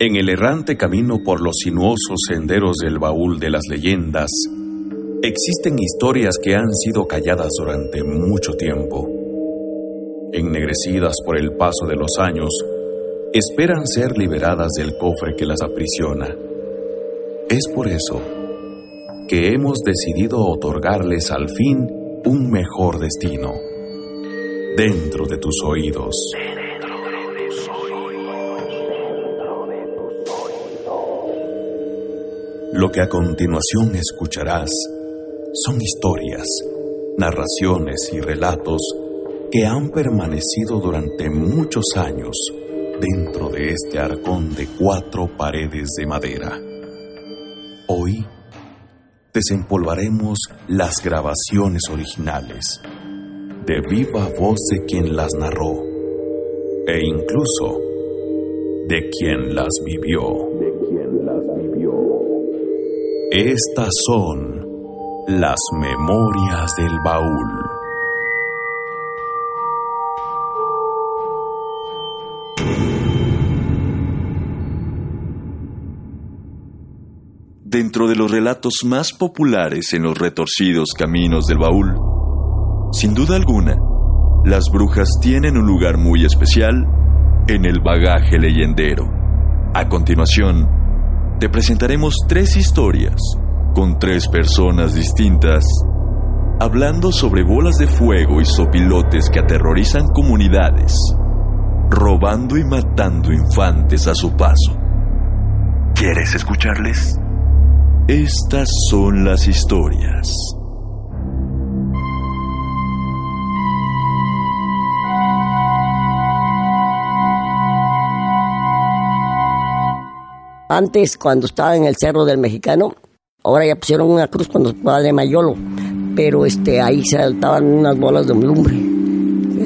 En el errante camino por los sinuosos senderos del baúl de las leyendas, existen historias que han sido calladas durante mucho tiempo. Ennegrecidas por el paso de los años, esperan ser liberadas del cofre que las aprisiona. Es por eso que hemos decidido otorgarles al fin un mejor destino. Dentro de tus oídos. Lo que a continuación escucharás son historias, narraciones y relatos que han permanecido durante muchos años dentro de este arcón de cuatro paredes de madera. Hoy desempolvaremos las grabaciones originales de viva voz de quien las narró e incluso de quien las vivió. Estas son las memorias del baúl. Dentro de los relatos más populares en los retorcidos caminos del baúl, sin duda alguna, las brujas tienen un lugar muy especial en el bagaje leyendero. A continuación, te presentaremos tres historias con tres personas distintas, hablando sobre bolas de fuego y sopilotes que aterrorizan comunidades, robando y matando infantes a su paso. ¿Quieres escucharles? Estas son las historias. Antes, cuando estaba en el Cerro del Mexicano, ahora ya pusieron una cruz cuando estaba de Mayolo, pero este, ahí saltaban unas bolas de lumbre.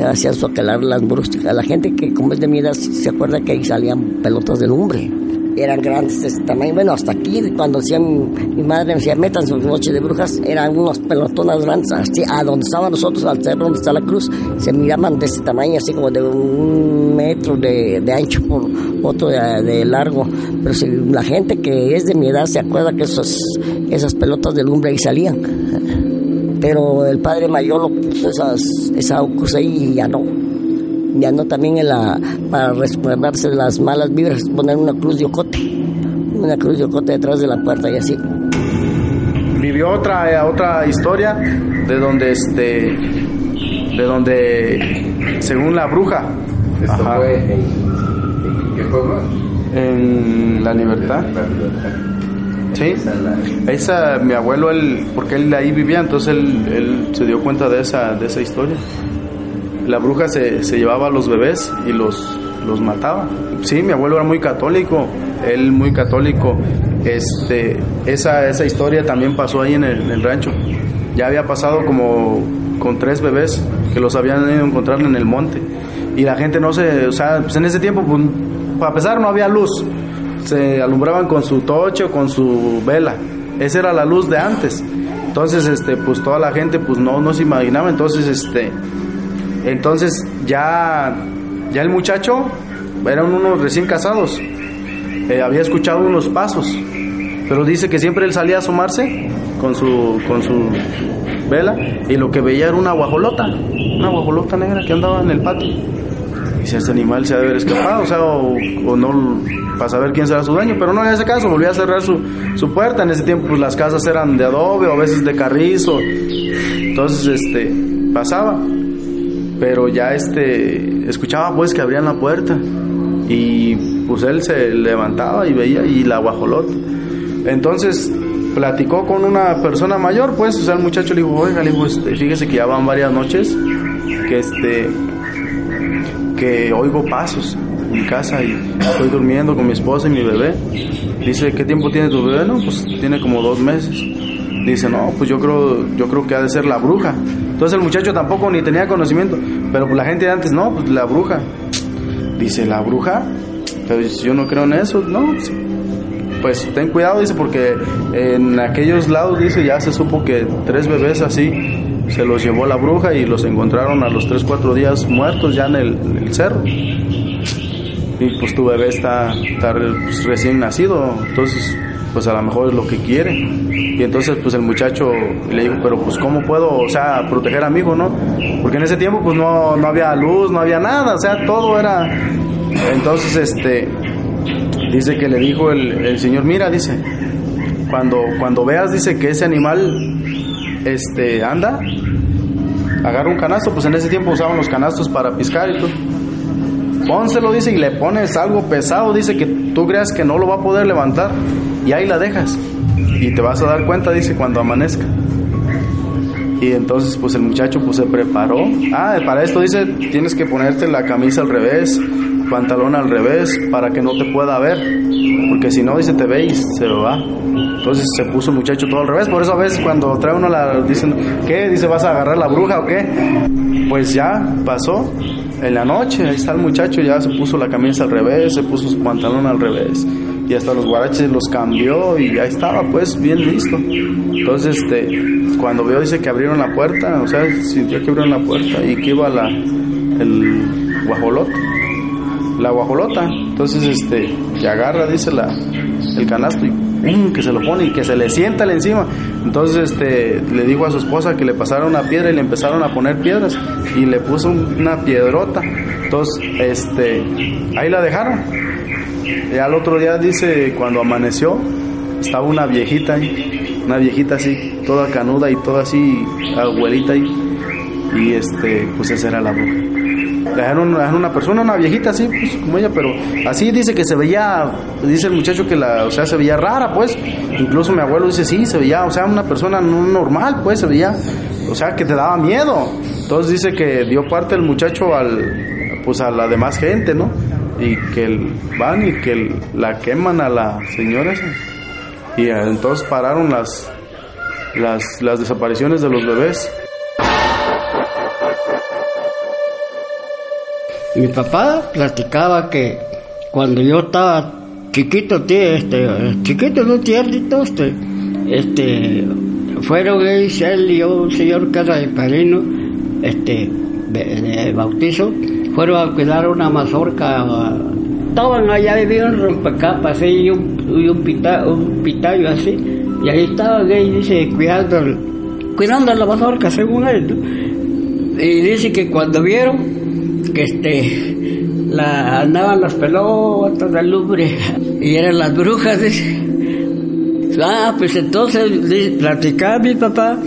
Hacían soquelar las brujas. La gente que, como es de mi se acuerda que ahí salían pelotas de lumbre eran grandes de este tamaño. Bueno, hasta aquí, cuando decían, mi madre me decía, metan sus noches de brujas, eran unos pelotonas grandes, así, a donde estábamos nosotros, al cerro donde está la cruz, se miraban de ese tamaño, así como de un metro de, ancho por otro de, largo. Pero si la gente que es de mi edad se acuerda que esos, esas pelotas de lumbre ahí salían. Pero el padre mayor lo puso esas, esa cruz ahí y ya no ya no también en la, para resguardarse de las malas vibras, poner una cruz de ocote, una cruz de ocote detrás de la puerta y así. Vivió otra, eh, otra historia de donde este de donde según la bruja esto fue en, qué pueblo en la libertad. Sí. Esa mi abuelo él porque él ahí vivía entonces él, él se dio cuenta de esa de esa historia la bruja se, se llevaba a los bebés y los, los mataba. Sí, mi abuelo era muy católico, él muy católico. Este, esa, esa historia también pasó ahí en el, rancho. Ya había pasado como con tres bebés que los habían ido a encontrar en el monte. Y la gente no se, o sea, pues en ese tiempo, pues, a pesar no había luz, se alumbraban con su toche o con su vela. Esa era la luz de antes. Entonces, este, pues toda la gente, pues no, no se imaginaba. Entonces, este, entonces ya, ya el muchacho, eran unos recién casados, eh, había escuchado unos pasos, pero dice que siempre él salía a asomarse con su, con su vela y lo que veía era una guajolota, una guajolota negra que andaba en el patio. Y si este animal se ha de haber escapado, o sea, o, no, para saber quién será su dueño, pero no en ese caso, volvió a cerrar su, su puerta. En ese tiempo, pues las casas eran de adobe o a veces de carrizo. Entonces, este, pasaba pero ya este escuchaba pues que abrían la puerta y pues él se levantaba y veía y la guajolota. Entonces platicó con una persona mayor, pues, o sea, el muchacho le dijo, oiga, le este, fíjese que ya van varias noches que este que oigo pasos en casa y estoy durmiendo con mi esposa y mi bebé. Dice, ¿qué tiempo tiene tu bebé? No, pues tiene como dos meses. Dice, no, pues yo creo, yo creo que ha de ser la bruja. Entonces el muchacho tampoco ni tenía conocimiento, pero la gente de antes, no, pues la bruja. Dice, ¿la bruja? Pero yo no creo en eso, no. Pues ten cuidado, dice, porque en aquellos lados, dice, ya se supo que tres bebés así se los llevó la bruja y los encontraron a los tres, cuatro días muertos ya en el, cerro. y pues tu bebé está, está pues, recién nacido, entonces pues a lo mejor es lo que quiere. Y entonces pues el muchacho le dijo, pero pues cómo puedo, o sea, proteger a mi hijo, ¿no? Porque en ese tiempo pues no, no había luz, no había nada, o sea, todo era... Entonces este, dice que le dijo el, el señor, mira, dice, cuando, cuando veas, dice que ese animal este, anda, agarra un canasto, pues en ese tiempo usaban los canastos para piscar y todo. Pónselo, dice, y le pones algo pesado, dice que tú creas que no lo va a poder levantar y ahí la dejas. Y te vas a dar cuenta, dice, cuando amanezca. Y entonces pues el muchacho pues se preparó. Ah, para esto dice, tienes que ponerte la camisa al revés, pantalón al revés, para que no te pueda ver. Porque si no, dice, te ve y se va. Entonces se puso el muchacho todo al revés. Por eso a veces cuando trae uno la... Dicen, ¿qué? Dice, ¿vas a agarrar la bruja o qué? Pues ya pasó. En la noche, ahí está el muchacho, ya se puso la camisa al revés, se puso su pantalón al revés y hasta los guaraches los cambió y ahí estaba pues bien listo. Entonces este cuando vio dice que abrieron la puerta, o sea, sintió que abrieron la puerta y que iba la el guajolote, la guajolota. Entonces este que agarra dice la el canasto y que se lo pone y que se le sienta al encima. Entonces este le dijo a su esposa que le pasara una piedra y le empezaron a poner piedras y le puso una piedrota. Entonces este ahí la dejaron y al otro día dice, cuando amaneció, estaba una viejita una viejita así, toda canuda y toda así, abuelita. Y este, pues esa era la bruja. Dejaron, dejaron una persona, una viejita así, pues como ella, pero así dice que se veía, dice el muchacho que la, o sea, se veía rara, pues. Incluso mi abuelo dice, sí, se veía, o sea, una persona no normal, pues, se veía, o sea, que te daba miedo. Entonces dice que dio parte el muchacho al, pues a la demás gente, ¿no? y que van y que la queman a la señora esa. Y entonces pararon las, las, las desapariciones de los bebés. Mi papá platicaba que cuando yo estaba chiquito, este, chiquito, no tiernito, este, este, fueron él y yo, un señor era de padrino, este, de bautizo, fueron a cuidar una mazorca. Estaban allá, vivían rompecapas y un, y un, pitayo así. Y ahí estaban ahí, dice, cuidando, cuidando la mazorca, según él. Y dice que cuando vieron que este, la, andaban las pelotas de lumbre y eran las brujas. Ah, pues entonces platicaba mi papá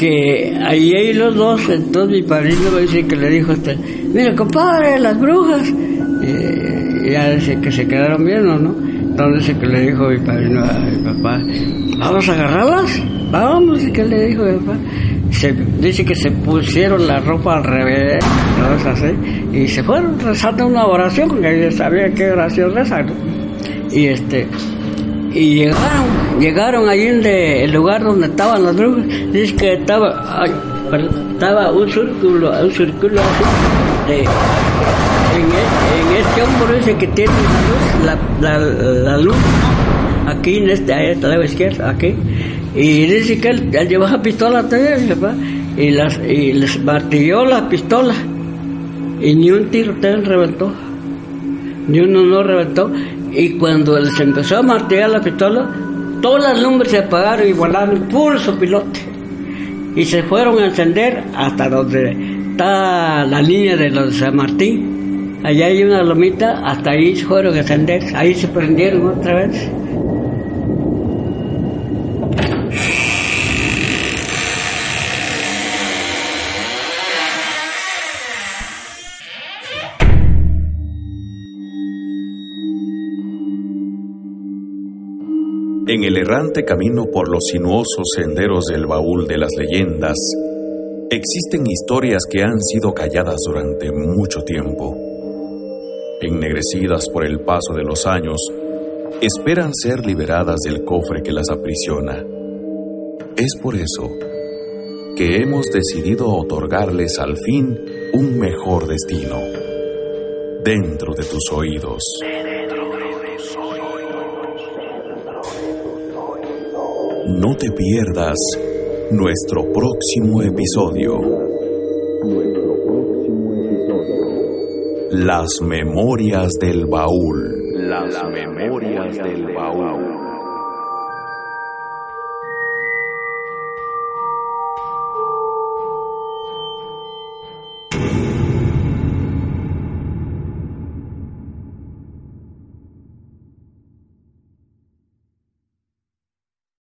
que ahí los dos, entonces mi padrino me dice que le dijo este, mira compadre, las brujas, y ya dice que se quedaron viendo, ¿no? Entonces que le dijo mi padrino a mi papá, vamos a agarrarlas, vamos, y que le dijo mi papá, se, dice que se pusieron la ropa al revés, y se fueron rezando una oración, porque ellos sabían qué oración rezar, Y este, y llegaron, llegaron allí en el lugar donde estaban las brujas, dice que estaba, estaba un círculo, un círculo así, de, en, e, este hombro ese que tiene la luz, la, luz, aquí en este, lado izquierda, aquí, y dice que él, llevaba pistola también, y, las, y les martilló la pistola, y ni un tiro reventó, ni uno no reventó, y cuando se empezó a martillar la pistola, todas las lumbres se apagaron y volaron pulso pilote. Y se fueron a encender hasta donde está la línea de los San Martín. Allá hay una lomita, hasta ahí fueron a encender, ahí se prendieron otra vez. En el errante camino por los sinuosos senderos del baúl de las leyendas, existen historias que han sido calladas durante mucho tiempo. Ennegrecidas por el paso de los años, esperan ser liberadas del cofre que las aprisiona. Es por eso que hemos decidido otorgarles al fin un mejor destino dentro de tus oídos. No te pierdas nuestro próximo episodio. Nuestro próximo episodio. Las memorias del baúl. Las memorias del baúl.